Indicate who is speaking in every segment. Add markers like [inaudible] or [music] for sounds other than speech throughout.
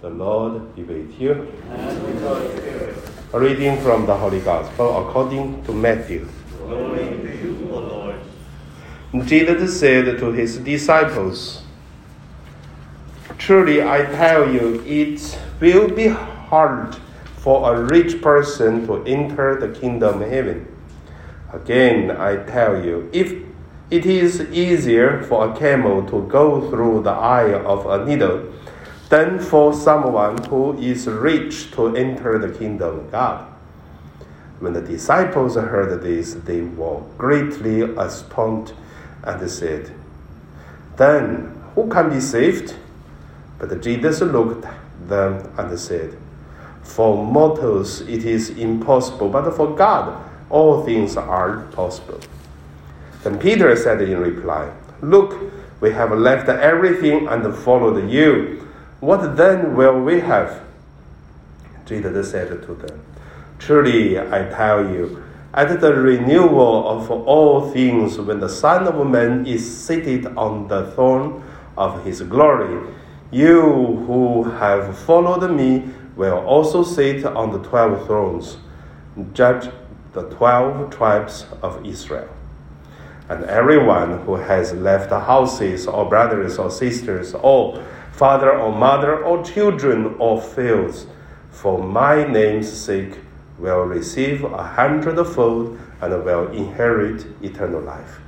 Speaker 1: The Lord be with you.
Speaker 2: And with your spirit.
Speaker 1: A reading from the Holy Gospel according to Matthew.
Speaker 2: Glory to you, O Lord.
Speaker 1: Jesus said to his disciples, Truly I tell you, it will be hard for a rich person to enter the kingdom of heaven. Again, I tell you, if it is easier for a camel to go through the eye of a needle than for someone who is rich to enter the kingdom of God. When the disciples heard this, they were greatly astonished and said, Then who can be saved? But Jesus looked at them and said, For mortals it is impossible, but for God all things are possible. Then Peter said in reply, Look, we have left everything and followed you. What then will we have? Jesus said to them, Truly I tell you, at the renewal of all things, when the Son of Man is seated on the throne of his glory, you who have followed me will also sit on the twelve thrones, judge the twelve tribes of Israel. And everyone who has left houses or brothers or sisters or father or mother or children or fields for my name's sake will receive a hundredfold and will inherit eternal life.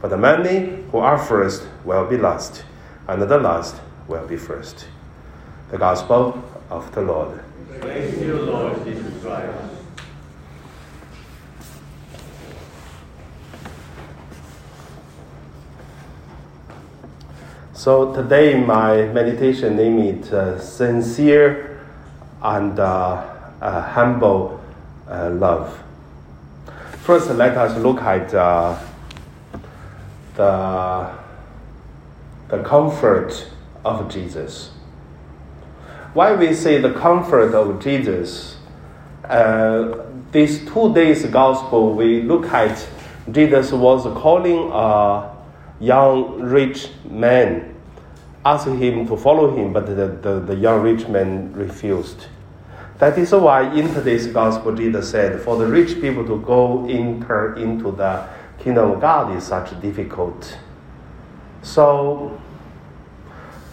Speaker 1: But the many who are first will be last, and the last will be first. The Gospel of the Lord.
Speaker 2: Praise you, Lord Jesus Christ.
Speaker 1: So today my meditation name is uh, sincere and uh, uh, humble uh, love. First, let us look at uh, the the comfort of Jesus. Why we say the comfort of Jesus? Uh, these two days gospel we look at Jesus was calling a young rich man, asking him to follow him, but the, the, the young rich man refused. That is why in today's gospel, Jesus said, for the rich people to go enter into the kingdom of God is such difficult. So,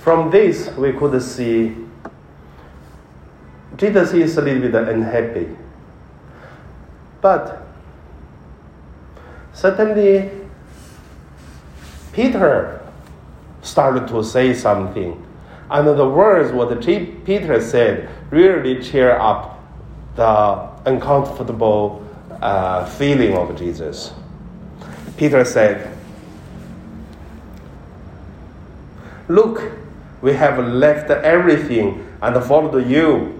Speaker 1: from this, we could see Jesus is a little bit unhappy. But certainly, Peter started to say something. And the words what Peter said really cheer up the uncomfortable uh, feeling of Jesus. Peter said, Look, we have left everything and followed you.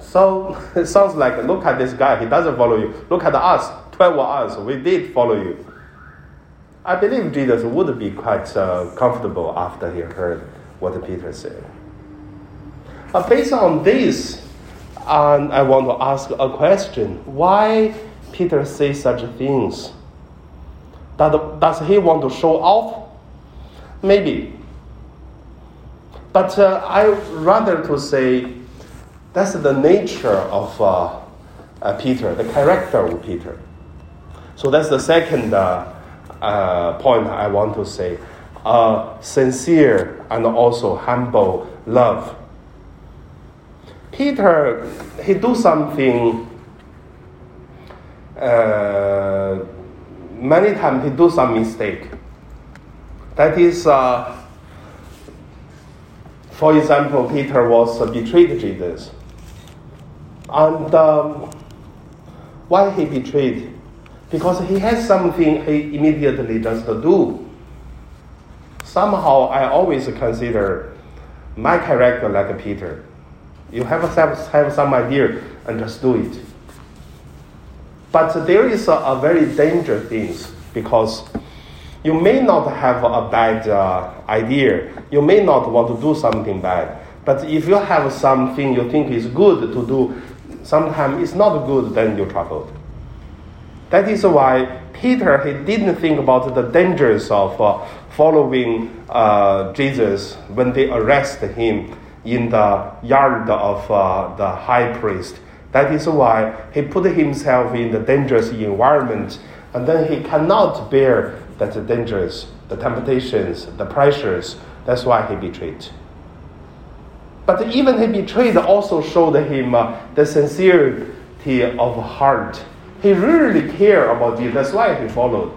Speaker 1: So [laughs] it sounds like, look at this guy, he doesn't follow you. Look at us, 12 of us, we did follow you. I believe Jesus would be quite uh, comfortable after he heard what Peter said. But based on this, um, I want to ask a question. Why Peter say such things? That, does he want to show off? Maybe. But uh, I rather to say that's the nature of uh, uh, Peter, the character of Peter. So that's the second uh, uh, point I want to say. Sincere and also humble love. Peter, he do something. Uh, many times he do some mistake. That is, uh, for example, Peter was betrayed Jesus, and um, why he betrayed? Because he has something he immediately does to do. Somehow, I always consider my character like Peter. You have, have, have some idea and just do it. But there is a, a very dangerous thing because you may not have a bad uh, idea. You may not want to do something bad. But if you have something you think is good to do, sometimes it's not good, then you're troubled. That is why Peter he didn't think about the dangers of uh, following uh, Jesus when they arrest him in the yard of uh, the high priest. That is why he put himself in the dangerous environment, and then he cannot bear that dangers, the temptations, the pressures. That's why he betrayed. But even he betrayed also showed him uh, the sincerity of heart. He really cared about Jesus. That's why he followed.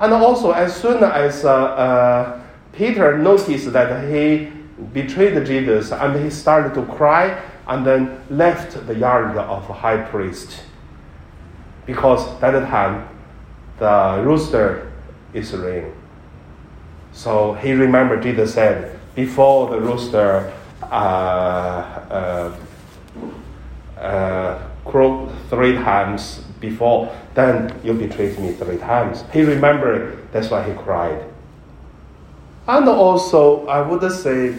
Speaker 1: And also, as soon as uh, uh, Peter noticed that he betrayed Jesus and he started to cry and then left the yard of high priest because that time the rooster is ringing. So he remembered Jesus said, before the rooster uh, uh, uh, crowed three times before, then you betrayed me three times. He remembered, that's why he cried. And also, I would say,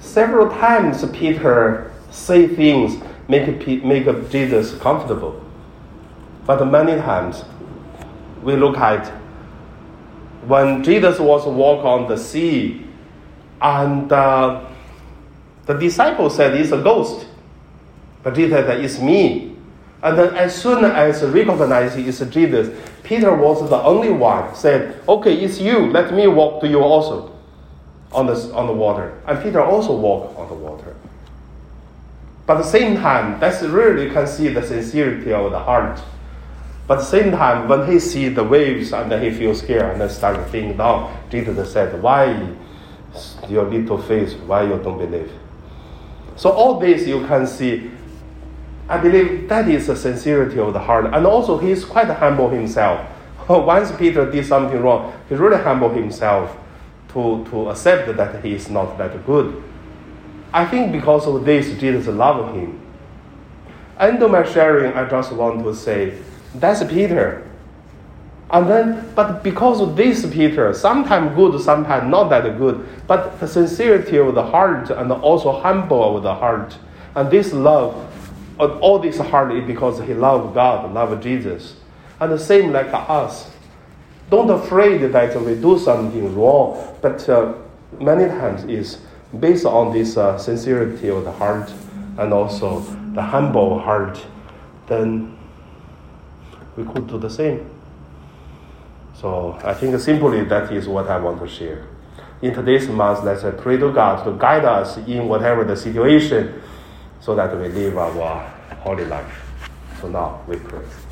Speaker 1: several times Peter say things make, make Jesus comfortable. But many times, we look at when Jesus was walk on the sea, and uh, the disciple said it's a ghost. But said it's me. And then as soon as recognized it's Jesus, Peter was the only one said, okay, it's you. Let me walk to you also on the, on the water. And Peter also walked on the water. But at the same time, that's really you can see the sincerity of the heart. But at the same time, when he see the waves and he feels scared and then start thinking down, Jesus said, why your little faith, why you don't believe? So all this you can see I believe that is the sincerity of the heart. And also, he's quite humble himself. [laughs] Once Peter did something wrong, he really humbled himself to, to accept that he is not that good. I think because of this, Jesus loved him. End of my sharing, I just want to say, that's Peter. And then, but because of this Peter, sometimes good, sometimes not that good, but the sincerity of the heart and also humble of the heart, and this love all this hard is because he loved God, loved Jesus. And the same like us. Don't afraid that we do something wrong, but uh, many times is based on this uh, sincerity of the heart and also the humble heart, then we could do the same. So I think simply that is what I want to share. In today's month, let's pray to God to guide us in whatever the situation so that we live our holy life. So now we pray.